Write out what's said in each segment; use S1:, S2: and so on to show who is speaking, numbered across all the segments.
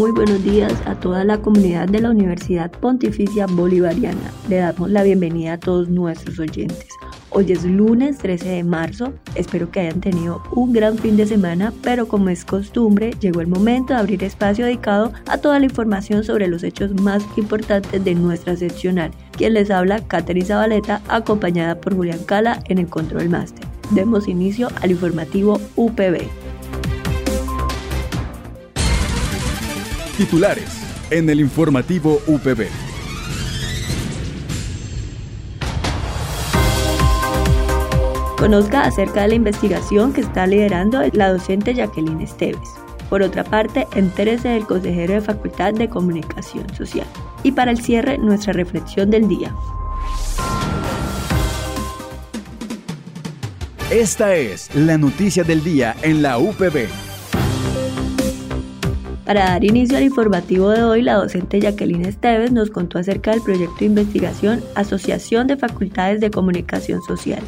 S1: Muy buenos días a toda la comunidad de la Universidad Pontificia Bolivariana. Le damos la bienvenida a todos nuestros oyentes. Hoy es lunes 13 de marzo, espero que hayan tenido un gran fin de semana, pero como es costumbre, llegó el momento de abrir espacio dedicado a toda la información sobre los hechos más importantes de nuestra seccional. Quien les habla, Catherine Zabaleta, acompañada por Julián Cala en el Control Master. Demos inicio al informativo UPB.
S2: Titulares en el informativo UPB.
S1: Conozca acerca de la investigación que está liderando la docente Jacqueline Esteves. Por otra parte, entérese del consejero de Facultad de Comunicación Social. Y para el cierre, nuestra reflexión del día.
S2: Esta es la noticia del día en la UPB.
S1: Para dar inicio al informativo de hoy, la docente Jacqueline Esteves nos contó acerca del proyecto de investigación Asociación de Facultades de Comunicación Social.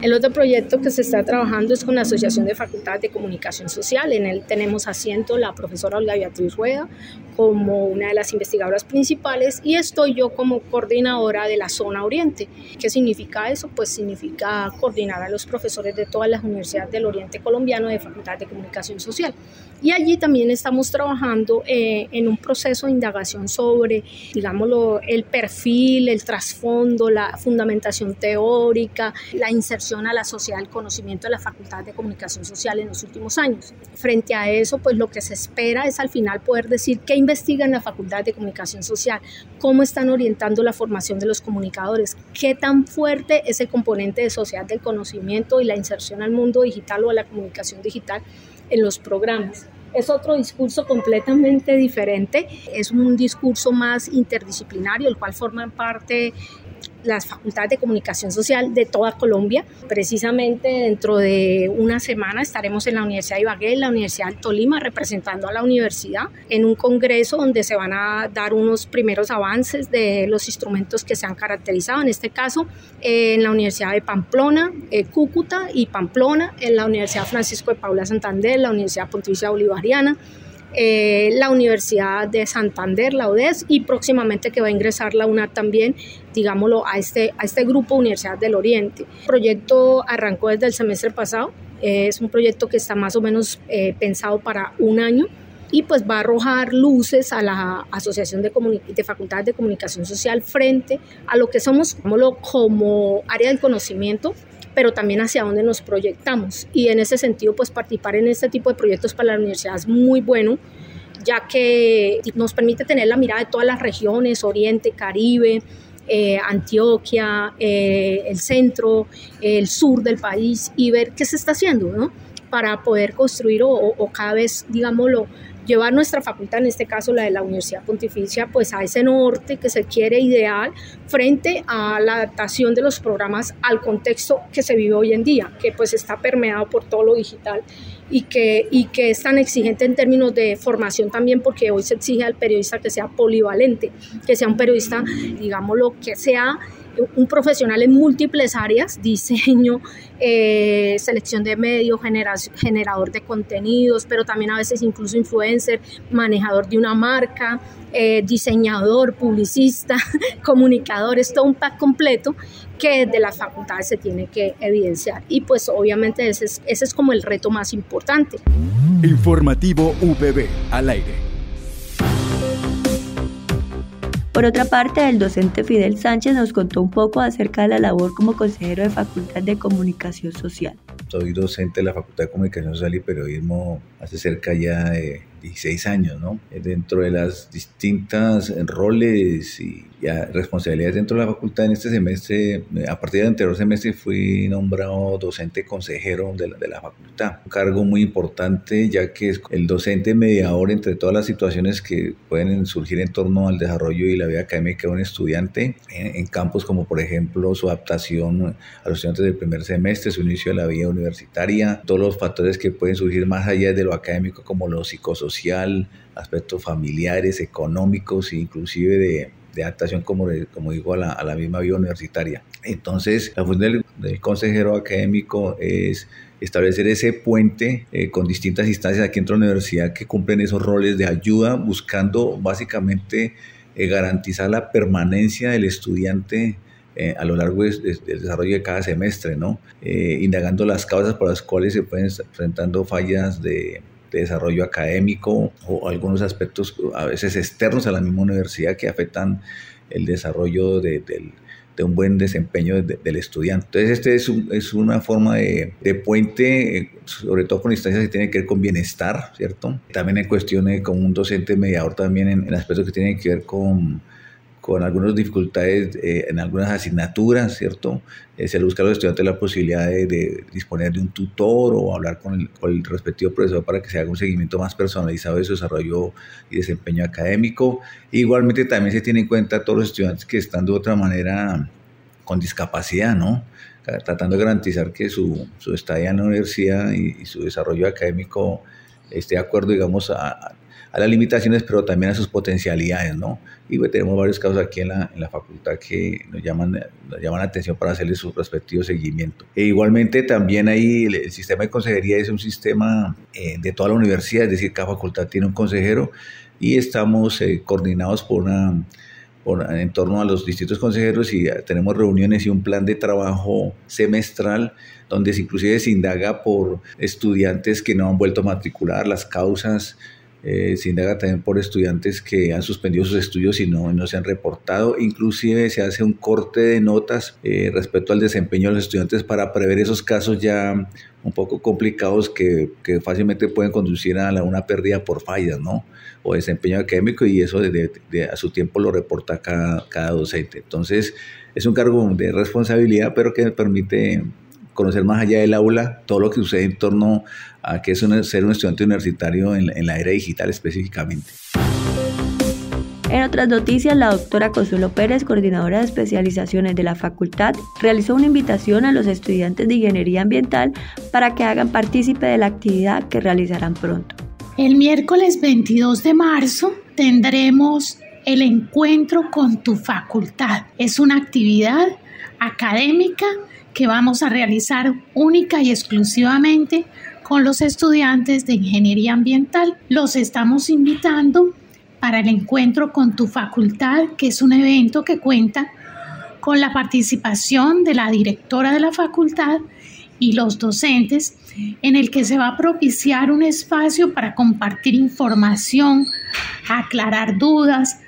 S3: El otro proyecto que se está trabajando es con la Asociación de Facultades de Comunicación Social. En él tenemos asiento la profesora Olga Beatriz Rueda como una de las investigadoras principales y estoy yo como coordinadora de la zona oriente. ¿Qué significa eso? Pues significa coordinar a los profesores de todas las universidades del oriente colombiano de Facultades de Comunicación Social. Y allí también estamos trabajando eh, en un proceso de indagación sobre, digámoslo, el perfil, el trasfondo, la fundamentación teórica, la inserción a la sociedad del conocimiento de la Facultad de Comunicación Social en los últimos años. Frente a eso, pues lo que se espera es al final poder decir qué investiga en la Facultad de Comunicación Social, cómo están orientando la formación de los comunicadores, qué tan fuerte es el componente de sociedad del conocimiento y la inserción al mundo digital o a la comunicación digital en los programas. Es otro discurso completamente diferente, es un discurso más interdisciplinario, el cual forman parte las facultades de comunicación social de toda Colombia. Precisamente dentro de una semana estaremos en la Universidad de Ibagué, en la Universidad de Tolima, representando a la universidad en un congreso donde se van a dar unos primeros avances de los instrumentos que se han caracterizado, en este caso en la Universidad de Pamplona, eh, Cúcuta y Pamplona, en la Universidad Francisco de Paula Santander, la Universidad Pontificia Bolivariana, eh, la Universidad de Santander, la UDES, y próximamente que va a ingresar la UNAD también, digámoslo, a este, a este grupo Universidad del Oriente. El proyecto arrancó desde el semestre pasado, eh, es un proyecto que está más o menos eh, pensado para un año y pues va a arrojar luces a la Asociación de, de, Facultades de Comunicación Social frente a lo que somos, digámoslo, como área del conocimiento pero también hacia dónde nos proyectamos. Y en ese sentido, pues participar en este tipo de proyectos para la universidad es muy bueno, ya que nos permite tener la mirada de todas las regiones, Oriente, Caribe, eh, Antioquia, eh, el centro, el sur del país y ver qué se está haciendo, ¿no? Para poder construir o, o cada vez, digámoslo, llevar nuestra facultad, en este caso la de la Universidad Pontificia, pues a ese norte que se quiere ideal frente a la adaptación de los programas al contexto que se vive hoy en día, que pues está permeado por todo lo digital y que, y que es tan exigente en términos de formación también, porque hoy se exige al periodista que sea polivalente, que sea un periodista, digámoslo, que sea un profesional en múltiples áreas, diseño, eh, selección de medios, generador de contenidos, pero también a veces incluso influencer, manejador de una marca, eh, diseñador, publicista, comunicador, es todo un pack completo que desde las facultades se tiene que evidenciar. Y pues obviamente ese es, ese es como el reto más importante.
S2: Informativo UPB al aire.
S1: Por otra parte, el docente Fidel Sánchez nos contó un poco acerca de la labor como consejero de Facultad de Comunicación Social.
S4: Soy docente de la Facultad de Comunicación Social y Periodismo hace cerca ya de 16 años, ¿no? Dentro de las distintas roles y responsabilidades dentro de la facultad en este semestre, a partir del anterior semestre fui nombrado docente consejero de la, de la facultad. Un cargo muy importante ya que es el docente mediador entre todas las situaciones que pueden surgir en torno al desarrollo y la vida académica de un estudiante en, en campos como por ejemplo su adaptación a los estudiantes del primer semestre, su inicio de la vida universitaria, todos los factores que pueden surgir más allá de lo académico como lo psicosocial, aspectos familiares, económicos e inclusive de, de adaptación, como, como digo, a la, a la, misma vida universitaria. Entonces, la función del, consejero académico es establecer ese puente eh, con distintas instancias aquí dentro de la universidad que cumplen esos roles de ayuda, buscando básicamente eh, garantizar la permanencia del estudiante eh, a lo largo del desarrollo de cada semestre, ¿no? Eh, indagando las causas por las cuales se pueden estar fallas de, de desarrollo académico o algunos aspectos a veces externos a la misma universidad que afectan el desarrollo de, de un buen desempeño de, del estudiante. Entonces, este es, un, es una forma de, puente, eh, sobre todo con instancias que tienen que ver con bienestar, ¿cierto? También en cuestiones como un docente mediador también en aspectos que tienen que ver con con algunas dificultades eh, en algunas asignaturas, ¿cierto? Eh, se le busca a los estudiantes la posibilidad de, disponer de un tutor o hablar con el, con el, respectivo profesor para que se haga un seguimiento más personalizado de su desarrollo y desempeño académico. igualmente también se tiene en cuenta a todos los estudiantes que están de otra manera con discapacidad, ¿no? Tratando de garantizar que su, su estadía en la universidad y, y su desarrollo académico esté de acuerdo, digamos, a, a las limitaciones, pero también a sus potencialidades, ¿no? Y pues, tenemos varios casos aquí en la, en la facultad que nos llaman, nos llaman la atención para hacerle su respectivo seguimiento. E igualmente también ahí el, el, sistema de consejería es un sistema eh, de toda la universidad, es decir, cada facultad tiene un consejero y estamos eh, coordinados por una en torno a los distintos consejeros y tenemos reuniones y un plan de trabajo semestral donde inclusive se indaga por estudiantes que no han vuelto a matricular, las causas, eh, se indaga también por estudiantes que han suspendido sus estudios y no, no se han reportado. Inclusive se hace un corte de notas eh, respecto al desempeño de los estudiantes para prever esos casos ya un poco complicados que, que fácilmente pueden conducir a la, una pérdida por fallas, ¿no? O desempeño académico y eso de, de, de, a su tiempo lo reporta cada, cada docente. Entonces es un cargo de responsabilidad, pero que permite conocer más allá del aula todo lo que sucede en torno a qué es un, ser un estudiante universitario en, en la era digital específicamente.
S1: En otras noticias, la doctora Consuelo Pérez, coordinadora de especializaciones de la facultad, realizó una invitación a los estudiantes de ingeniería ambiental para que hagan partícipe de la actividad que realizarán pronto.
S5: El miércoles 22 de marzo tendremos el encuentro con tu facultad. Es una actividad académica que vamos a realizar única y exclusivamente con los estudiantes de ingeniería ambiental. Los estamos invitando para el encuentro con tu facultad, que es un evento que cuenta con la participación de la directora de la facultad y los docentes, en el que se va a propiciar un espacio para compartir información, aclarar dudas,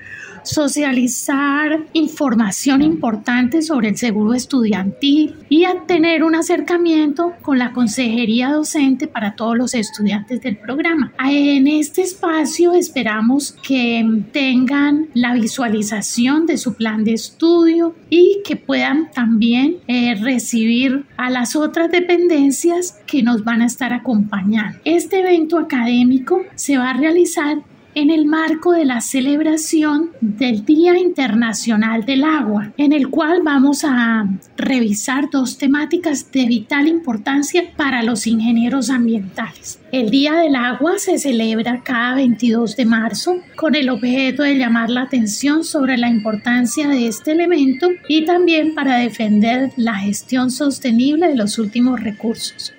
S5: socializar información importante sobre el seguro estudiantil y a tener un acercamiento con la consejería docente para todos los estudiantes del programa. En este espacio esperamos que tengan la visualización de su plan de estudio y que puedan también eh, recibir a las otras dependencias que nos van a estar acompañando. Este evento académico se va a realizar en el marco de la celebración del Día Internacional del Agua, en el cual vamos a revisar dos temáticas de vital importancia para los ingenieros ambientales. El Día del Agua se celebra cada 22 de marzo con el objeto de llamar la atención sobre la importancia de este elemento y también para defender la gestión sostenible de los últimos recursos.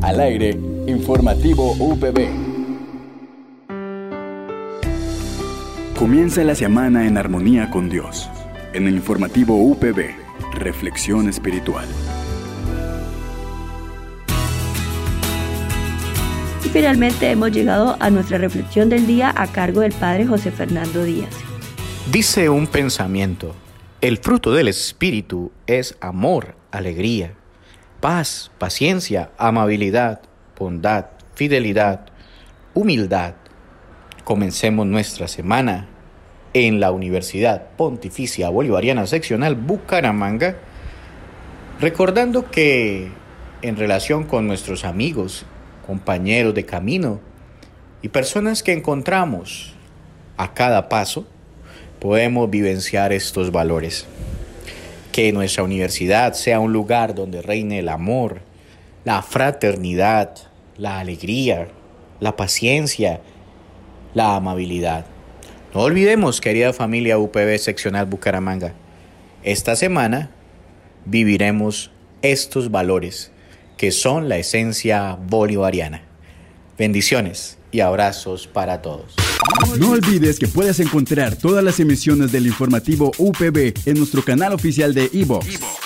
S2: Al aire, informativo UPB. Comienza la semana en armonía con Dios. En el informativo UPB, Reflexión Espiritual.
S1: Y finalmente hemos llegado a nuestra reflexión del día a cargo del Padre José Fernando Díaz.
S6: Dice un pensamiento, el fruto del Espíritu es amor, alegría, paz, paciencia, amabilidad, bondad, fidelidad, humildad. Comencemos nuestra semana en la Universidad Pontificia Bolivariana Seccional Bucaramanga, recordando que en relación con nuestros amigos, compañeros de camino y personas que encontramos a cada paso, podemos vivenciar estos valores que nuestra universidad sea un lugar donde reine el amor, la fraternidad, la alegría, la paciencia, la amabilidad. No olvidemos, querida familia UPB seccional Bucaramanga, esta semana viviremos estos valores que son la esencia bolivariana. Bendiciones y abrazos para todos.
S2: No olvides que puedes encontrar todas las emisiones del informativo UPB en nuestro canal oficial de iVox,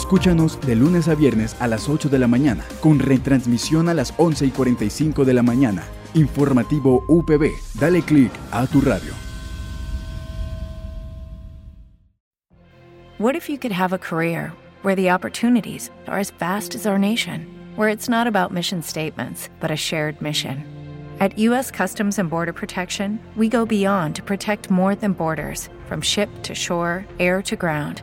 S2: Escúchanos de lunes a viernes a las 8 de la mañana, con retransmisión a las 11 y 45 de la mañana. Informativo UPB. Dale click a tu radio.
S7: What if you could have a career where the opportunities are as vast as our nation, where it's not about mission statements, but a shared mission? At U.S. Customs and Border Protection, we go beyond to protect more than borders from ship to shore, air to ground,